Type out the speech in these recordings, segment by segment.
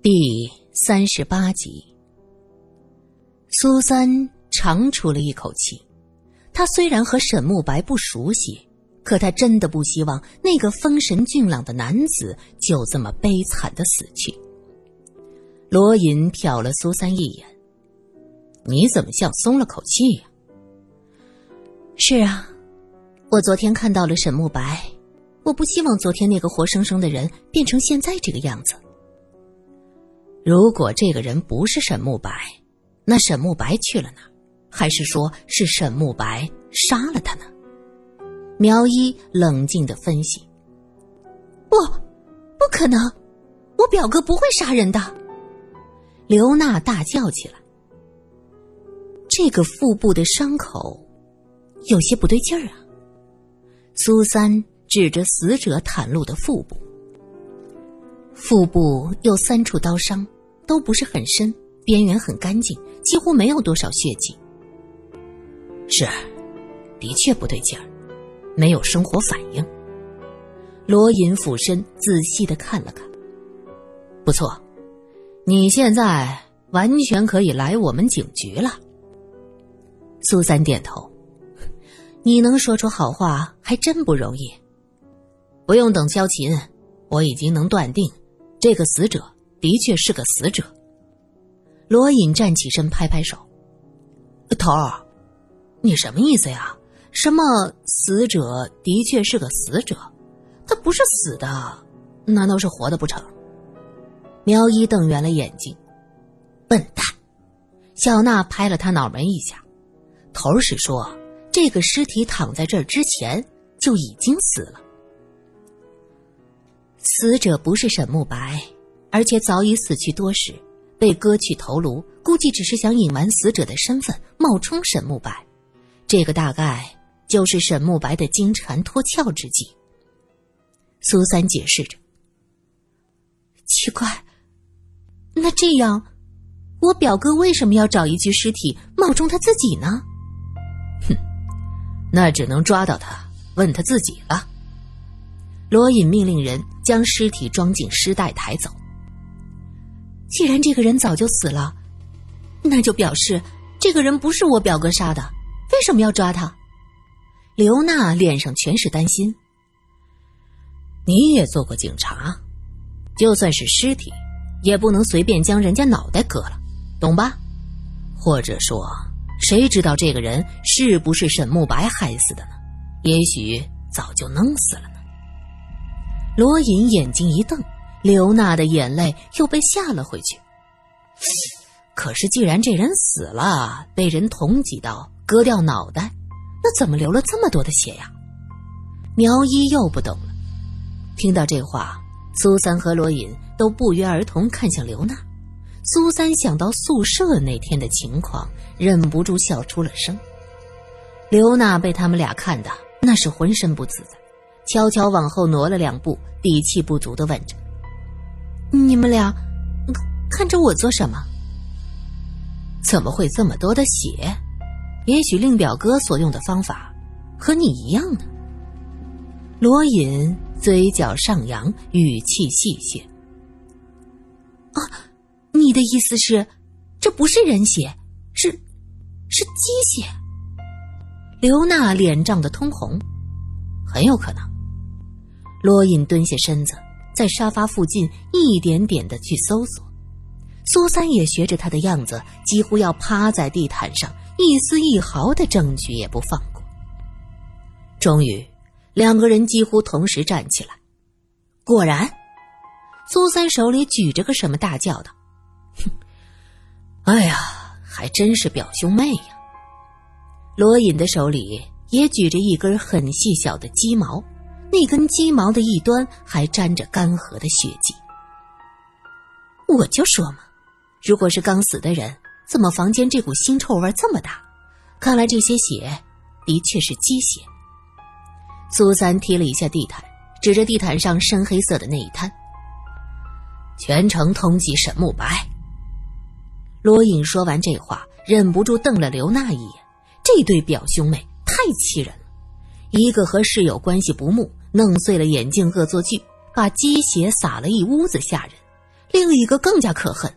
第三十八集，苏三长出了一口气。他虽然和沈慕白不熟悉，可他真的不希望那个风神俊朗的男子就这么悲惨的死去。罗隐瞟了苏三一眼：“你怎么像松了口气呀？”“是啊，我昨天看到了沈慕白，我不希望昨天那个活生生的人变成现在这个样子。”如果这个人不是沈慕白，那沈慕白去了哪？还是说是沈慕白杀了他呢？苗一冷静的分析：“不，不可能，我表哥不会杀人的。”刘娜大叫起来：“这个腹部的伤口有些不对劲儿啊！”苏三指着死者袒露的腹部，腹部有三处刀伤。都不是很深，边缘很干净，几乎没有多少血迹。是，的确不对劲儿，没有生活反应。罗隐俯身仔细的看了看，不错，你现在完全可以来我们警局了。苏三点头，你能说出好话还真不容易。不用等萧琴，我已经能断定，这个死者。的确是个死者。罗隐站起身，拍拍手：“头儿，你什么意思呀？什么死者的确是个死者？他不是死的，难道是活的不成？”苗一瞪圆了眼睛：“笨蛋！”小娜拍了他脑门一下：“头儿是说，这个尸体躺在这儿之前就已经死了。死者不是沈慕白。”而且早已死去多时，被割去头颅，估计只是想隐瞒死者的身份，冒充沈慕白。这个大概就是沈慕白的金蝉脱壳之计。苏三解释着。奇怪，那这样，我表哥为什么要找一具尸体冒充他自己呢？哼，那只能抓到他，问他自己了。罗隐命令人将尸体装进尸袋抬走。既然这个人早就死了，那就表示这个人不是我表哥杀的。为什么要抓他？刘娜脸上全是担心。你也做过警察，就算是尸体，也不能随便将人家脑袋割了，懂吧？或者说，谁知道这个人是不是沈慕白害死的呢？也许早就弄死了呢。罗隐眼睛一瞪。刘娜的眼泪又被吓了回去。可是，既然这人死了，被人捅几刀，割掉脑袋，那怎么流了这么多的血呀？苗一又不懂了。听到这话，苏三和罗隐都不约而同看向刘娜。苏三想到宿舍那天的情况，忍不住笑出了声。刘娜被他们俩看的那是浑身不自在，悄悄往后挪了两步，底气不足的问着。你们俩看着我做什么？怎么会这么多的血？也许令表哥所用的方法和你一样呢。罗隐嘴角上扬，语气戏谑：“啊，你的意思是，这不是人血，是是鸡血？”刘娜脸涨得通红，很有可能。罗隐蹲下身子。在沙发附近一点点的去搜索，苏三也学着他的样子，几乎要趴在地毯上，一丝一毫的证据也不放过。终于，两个人几乎同时站起来。果然，苏三手里举着个什么，大叫道：“哼，哎呀，还真是表兄妹呀！”罗隐的手里也举着一根很细小的鸡毛。那根鸡毛的一端还沾着干涸的血迹。我就说嘛，如果是刚死的人，怎么房间这股腥臭味这么大？看来这些血的确是鸡血。苏三踢了一下地毯，指着地毯上深黑色的那一滩，全程通缉沈慕白。罗隐说完这话，忍不住瞪了刘娜一眼。这对表兄妹太气人了，一个和室友关系不睦。弄碎了眼镜恶作剧，把鸡血洒了一屋子下人；另一个更加可恨，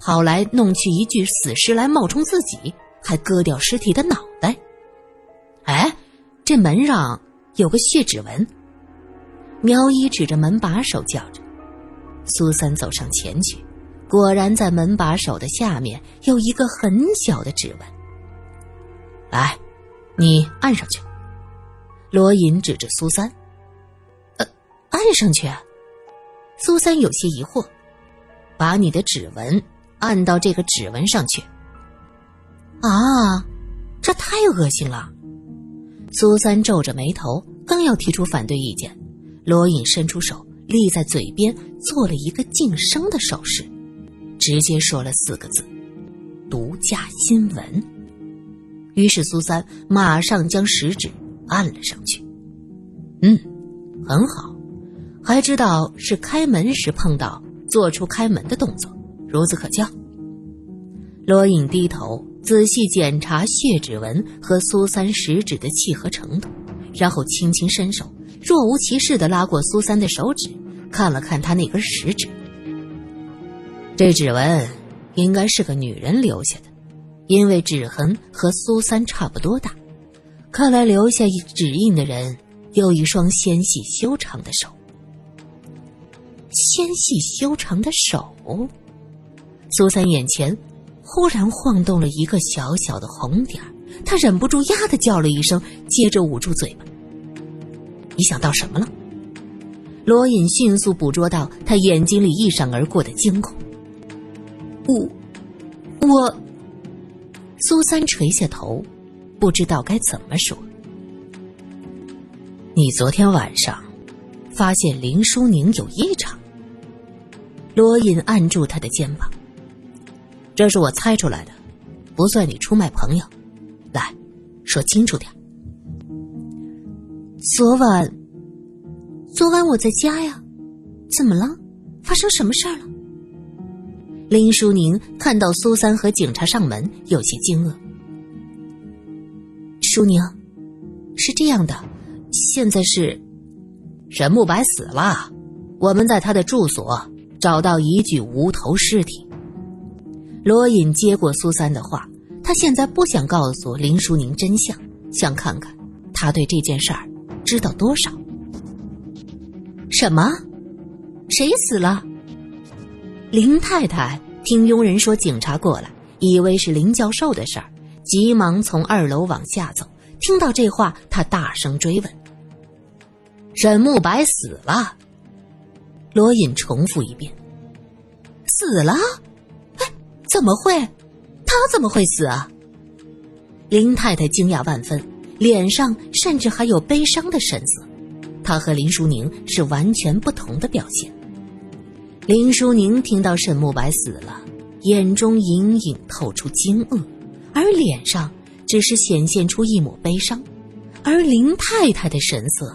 跑来弄去一具死尸来冒充自己，还割掉尸体的脑袋。哎，这门上有个血指纹。苗一指着门把手叫着，苏三走上前去，果然在门把手的下面有一个很小的指纹。来，你按上去。罗隐指着苏三，按上去。苏三有些疑惑，把你的指纹按到这个指纹上去。啊，这太恶心了！苏三皱着眉头，刚要提出反对意见，罗隐伸出手立在嘴边，做了一个晋升的手势，直接说了四个字：“独家新闻。”于是苏三马上将食指按了上去。嗯，很好，还知道是开门时碰到，做出开门的动作，孺子可教。罗隐低头。仔细检查血指纹和苏三食指的契合程度，然后轻轻伸手，若无其事的拉过苏三的手指，看了看他那根食指。这指纹应该是个女人留下的，因为指痕和苏三差不多大。看来留下指印的人有一双纤细修长的手。纤细修长的手，苏三眼前。忽然晃动了一个小小的红点儿他忍不住呀的叫了一声，接着捂住嘴巴。你想到什么了？罗隐迅速捕捉到他眼睛里一闪而过的惊恐。我，我。苏三垂下头，不知道该怎么说。你昨天晚上发现林淑宁有异常。罗隐按住他的肩膀。这是我猜出来的，不算你出卖朋友。来，说清楚点。昨晚，昨晚我在家呀，怎么了？发生什么事儿了？林淑宁看到苏三和警察上门，有些惊愕。淑宁，是这样的，现在是沈慕白死了，我们在他的住所找到一具无头尸体。罗隐接过苏三的话，他现在不想告诉林淑宁真相，想看看他对这件事儿知道多少。什么？谁死了？林太太听佣人说警察过来，以为是林教授的事儿，急忙从二楼往下走。听到这话，他大声追问：“沈慕白死了？”罗隐重复一遍：“死了。”哎怎么会？他怎么会死啊？林太太惊讶万分，脸上甚至还有悲伤的神色。她和林淑宁是完全不同的表现。林淑宁听到沈慕白死了，眼中隐隐透出惊愕，而脸上只是显现出一抹悲伤。而林太太的神色，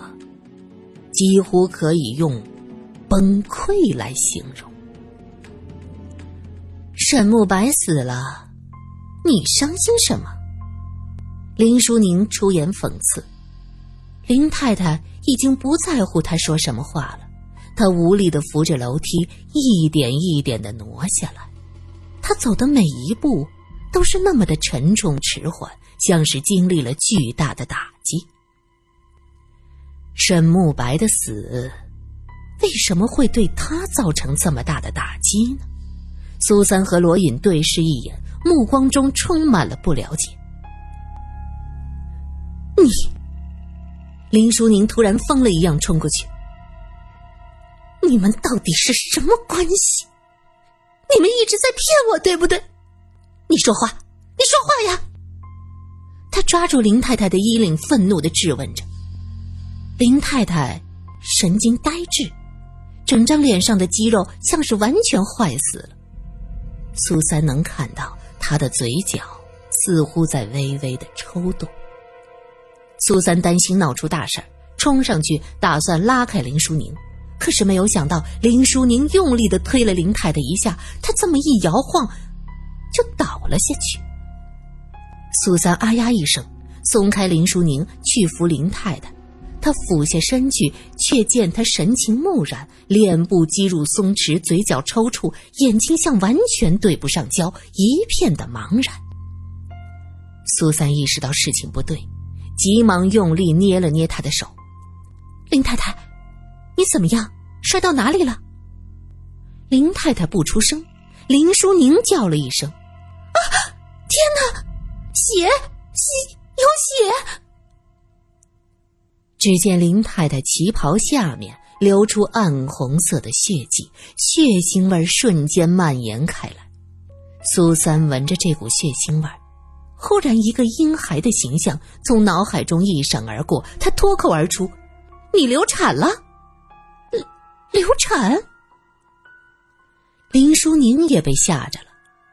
几乎可以用崩溃来形容。沈慕白死了，你伤心什么？林淑宁出言讽刺。林太太已经不在乎他说什么话了，她无力的扶着楼梯，一点一点的挪下来。她走的每一步都是那么的沉重迟缓，像是经历了巨大的打击。沈慕白的死，为什么会对他造成这么大的打击呢？苏三和罗隐对视一眼，目光中充满了不了解。你，林淑宁突然疯了一样冲过去。你们到底是什么关系？你们一直在骗我，对不对？你说话，你说话呀！他抓住林太太的衣领，愤怒的质问着。林太太神经呆滞，整张脸上的肌肉像是完全坏死了。苏三能看到他的嘴角似乎在微微的抽动。苏三担心闹出大事冲上去打算拉开林淑宁，可是没有想到林淑宁用力的推了林太太一下，她这么一摇晃，就倒了下去。苏三啊呀一声，松开林淑宁去扶林太太，他俯下身去，却见他神情木然，脸部肌肉松弛，嘴角抽搐，眼睛像完全对不上焦，一片的茫然。苏三意识到事情不对，急忙用力捏了捏他的手：“林太太，你怎么样？摔到哪里了？”林太太不出声，林淑宁叫了一声：“啊，天哪，血，血，有血！”只见林太太旗袍下面流出暗红色的血迹，血腥味瞬间蔓延开来。苏三闻着这股血腥味忽然一个婴孩的形象从脑海中一闪而过，他脱口而出：“你流产了！”流产。林淑宁也被吓着了，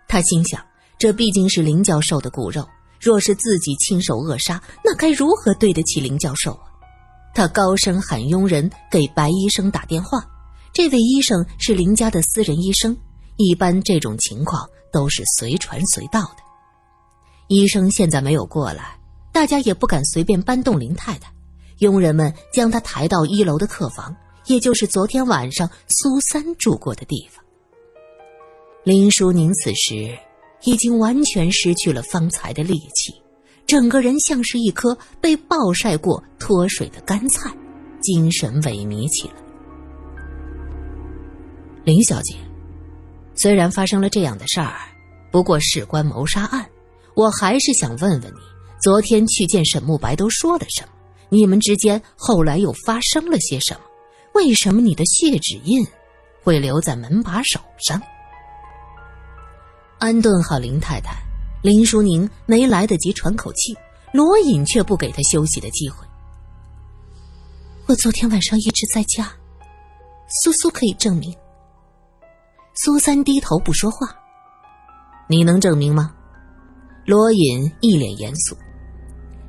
她心想：这毕竟是林教授的骨肉，若是自己亲手扼杀，那该如何对得起林教授？他高声喊佣人给白医生打电话。这位医生是林家的私人医生，一般这种情况都是随传随到的。医生现在没有过来，大家也不敢随便搬动林太太。佣人们将她抬到一楼的客房，也就是昨天晚上苏三住过的地方。林淑宁此时已经完全失去了方才的力气。整个人像是一颗被暴晒过脱水的干菜，精神萎靡起来。林小姐，虽然发生了这样的事儿，不过事关谋杀案，我还是想问问你，昨天去见沈慕白都说了什么？你们之间后来又发生了些什么？为什么你的血指印会留在门把手上？安顿好林太太。林淑宁没来得及喘口气，罗隐却不给他休息的机会。我昨天晚上一直在家，苏苏可以证明。苏三低头不说话。你能证明吗？罗隐一脸严肃。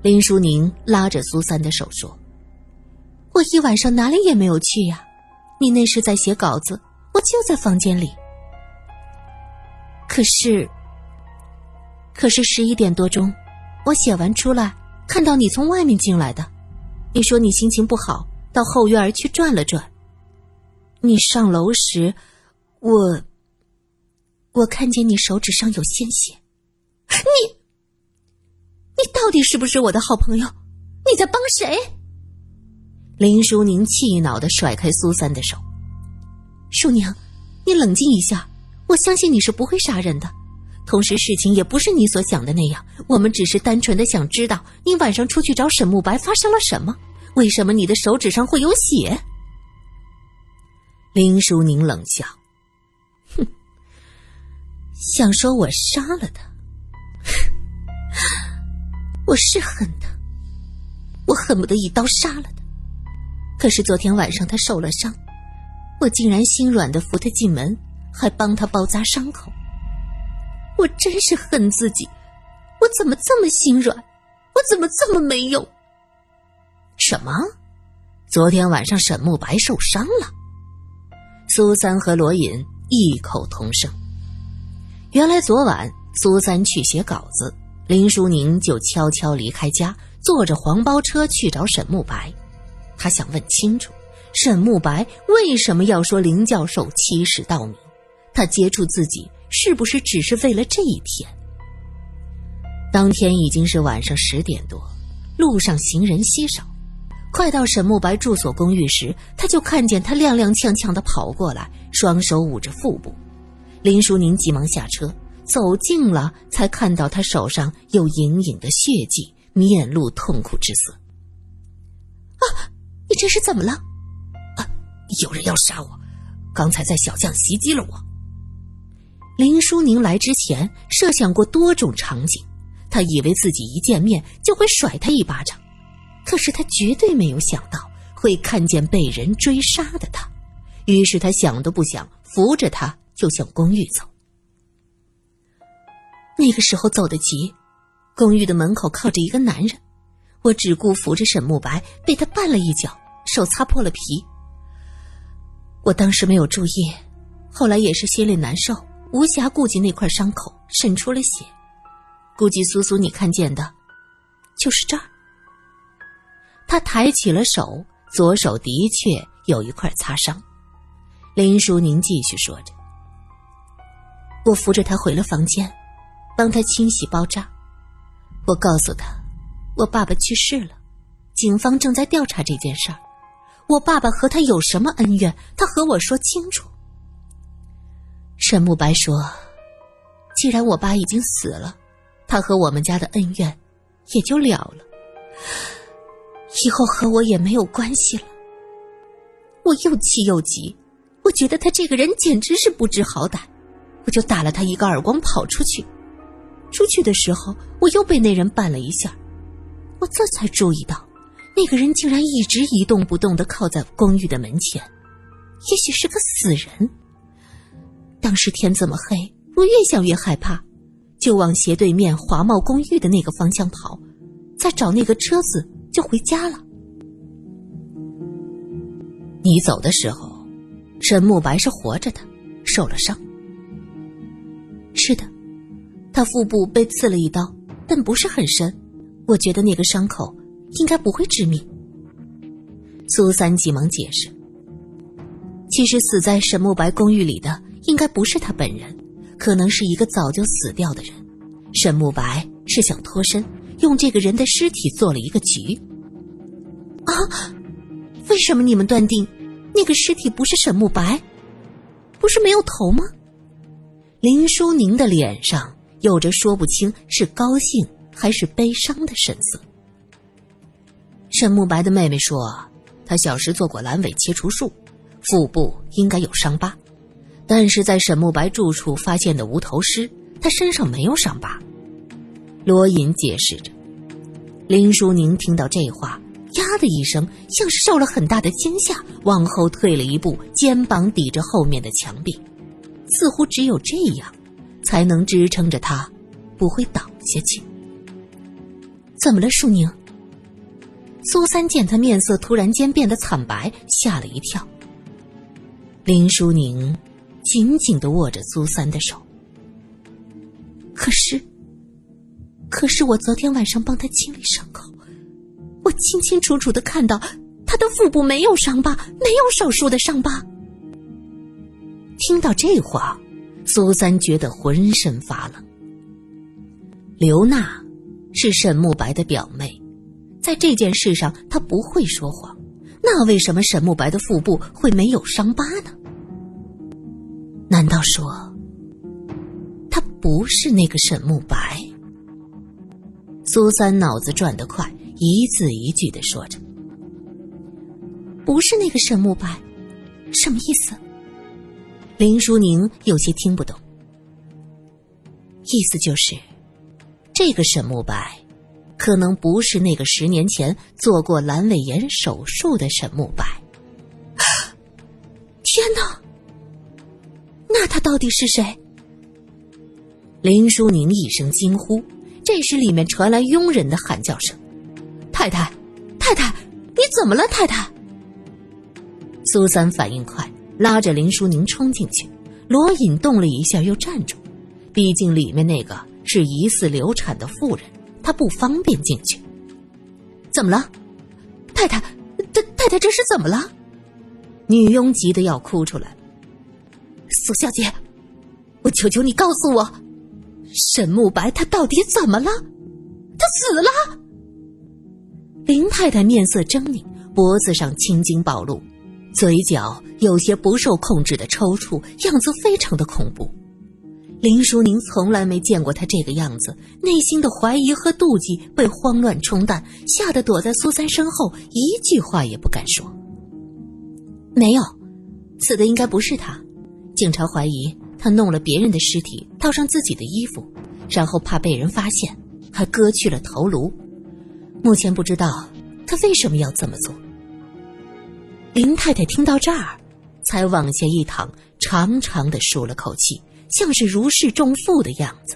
林淑宁拉着苏三的手说：“我一晚上哪里也没有去呀，你那时在写稿子，我就在房间里。可是。”可是十一点多钟，我写完出来，看到你从外面进来的。你说你心情不好，到后院去转了转。你上楼时，我我看见你手指上有鲜血。你你到底是不是我的好朋友？你在帮谁？林淑宁气恼的甩开苏三的手。淑宁，你冷静一下，我相信你是不会杀人的。同时，事情也不是你所想的那样。我们只是单纯的想知道，你晚上出去找沈慕白发生了什么？为什么你的手指上会有血？林淑宁冷笑：“哼，想说我杀了他？我是恨他，我恨不得一刀杀了他。可是昨天晚上他受了伤，我竟然心软的扶他进门，还帮他包扎伤口。”我真是恨自己，我怎么这么心软？我怎么这么没用？什么？昨天晚上沈慕白受伤了？苏三和罗隐异口同声。原来昨晚苏三去写稿子，林淑宁就悄悄离开家，坐着黄包车去找沈慕白。他想问清楚，沈慕白为什么要说林教授欺世盗名？他接触自己。是不是只是为了这一天？当天已经是晚上十点多，路上行人稀少。快到沈慕白住所公寓时，他就看见他踉踉跄跄的跑过来，双手捂着腹部。林淑宁急忙下车，走近了才看到他手上有隐隐的血迹，面露痛苦之色。啊，你这是怎么了？啊，有人要杀我，刚才在小巷袭击了我。林淑宁来之前设想过多种场景，他以为自己一见面就会甩他一巴掌，可是他绝对没有想到会看见被人追杀的他，于是他想都不想，扶着他就向公寓走。那个时候走得急，公寓的门口靠着一个男人，我只顾扶着沈慕白，被他绊了一脚，手擦破了皮。我当时没有注意，后来也是心里难受。无暇顾及那块伤口渗出了血，估计苏苏你看见的，就是这儿。他抬起了手，左手的确有一块擦伤。林淑宁继续说着：“我扶着他回了房间，帮他清洗包扎。我告诉他，我爸爸去世了，警方正在调查这件事儿。我爸爸和他有什么恩怨？他和我说清楚。”沈慕白说：“既然我爸已经死了，他和我们家的恩怨也就了了。”以后和我也没有关系了。我又气又急，我觉得他这个人简直是不知好歹，我就打了他一个耳光，跑出去。出去的时候，我又被那人绊了一下，我这才注意到，那个人竟然一直一动不动的靠在公寓的门前，也许是个死人。当时天这么黑，我越想越害怕，就往斜对面华茂公寓的那个方向跑，再找那个车子。就回家了。你走的时候，沈慕白是活着的，受了伤。是的，他腹部被刺了一刀，但不是很深。我觉得那个伤口应该不会致命。苏三急忙解释：“其实死在沈慕白公寓里的应该不是他本人，可能是一个早就死掉的人。沈慕白是想脱身。”用这个人的尸体做了一个局。啊，为什么你们断定那个尸体不是沈慕白？不是没有头吗？林淑宁的脸上有着说不清是高兴还是悲伤的神色。沈慕白的妹妹说，她小时做过阑尾切除术，腹部应该有伤疤，但是在沈慕白住处发现的无头尸，他身上没有伤疤。罗隐解释着，林淑宁听到这话，呀的一声，像是受了很大的惊吓，往后退了一步，肩膀抵着后面的墙壁，似乎只有这样，才能支撑着他，不会倒下去。怎么了，淑宁？苏三见他面色突然间变得惨白，吓了一跳。林淑宁紧紧的握着苏三的手，可是。可是我昨天晚上帮他清理伤口，我清清楚楚的看到他的腹部没有伤疤，没有手术的伤疤。听到这话，苏三觉得浑身发冷。刘娜是沈慕白的表妹，在这件事上她不会说谎，那为什么沈慕白的腹部会没有伤疤呢？难道说他不是那个沈慕白？苏三脑子转得快，一字一句的说着：“不是那个沈慕白，什么意思？”林淑宁有些听不懂。意思就是，这个沈慕白，可能不是那个十年前做过阑尾炎手术的沈慕白。到底是谁？林淑宁一声惊呼。这时，里面传来佣人的喊叫声：“太太，太太，你怎么了，太太？”苏三反应快，拉着林淑宁冲进去。罗隐动了一下，又站住，毕竟里面那个是疑似流产的妇人，他不方便进去。怎么了，太太？太太太这是怎么了？女佣急得要哭出来。苏小姐，我求求你告诉我。沈慕白他到底怎么了？他死了。林太太面色狰狞，脖子上青筋暴露，嘴角有些不受控制的抽搐，样子非常的恐怖。林淑宁从来没见过他这个样子，内心的怀疑和妒忌被慌乱冲淡，吓得躲在苏三身后，一句话也不敢说。没有，死的应该不是他，警察怀疑。他弄了别人的尸体，套上自己的衣服，然后怕被人发现，还割去了头颅。目前不知道他为什么要这么做。林太太听到这儿，才往下一躺，长长的舒了口气，像是如释重负的样子。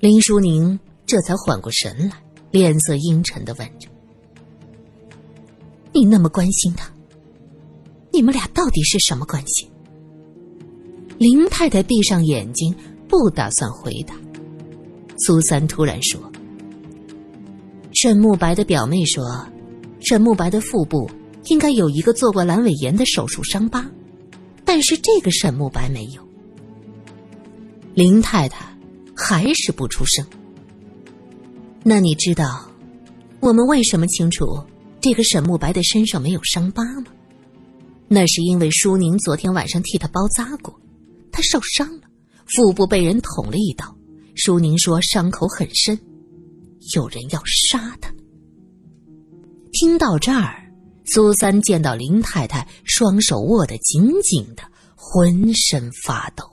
林淑宁这才缓过神来，脸色阴沉的问着：“你那么关心他，你们俩到底是什么关系？”林太太闭上眼睛，不打算回答。苏三突然说：“沈慕白的表妹说，沈慕白的腹部应该有一个做过阑尾炎的手术伤疤，但是这个沈慕白没有。林太太还是不出声。那你知道我们为什么清楚这个沈慕白的身上没有伤疤吗？那是因为舒宁昨天晚上替他包扎过，他受伤了，腹部被人捅了一刀。舒宁说伤口很深，有人要杀他。听到这儿，苏三见到林太太双手握得紧紧的，浑身发抖。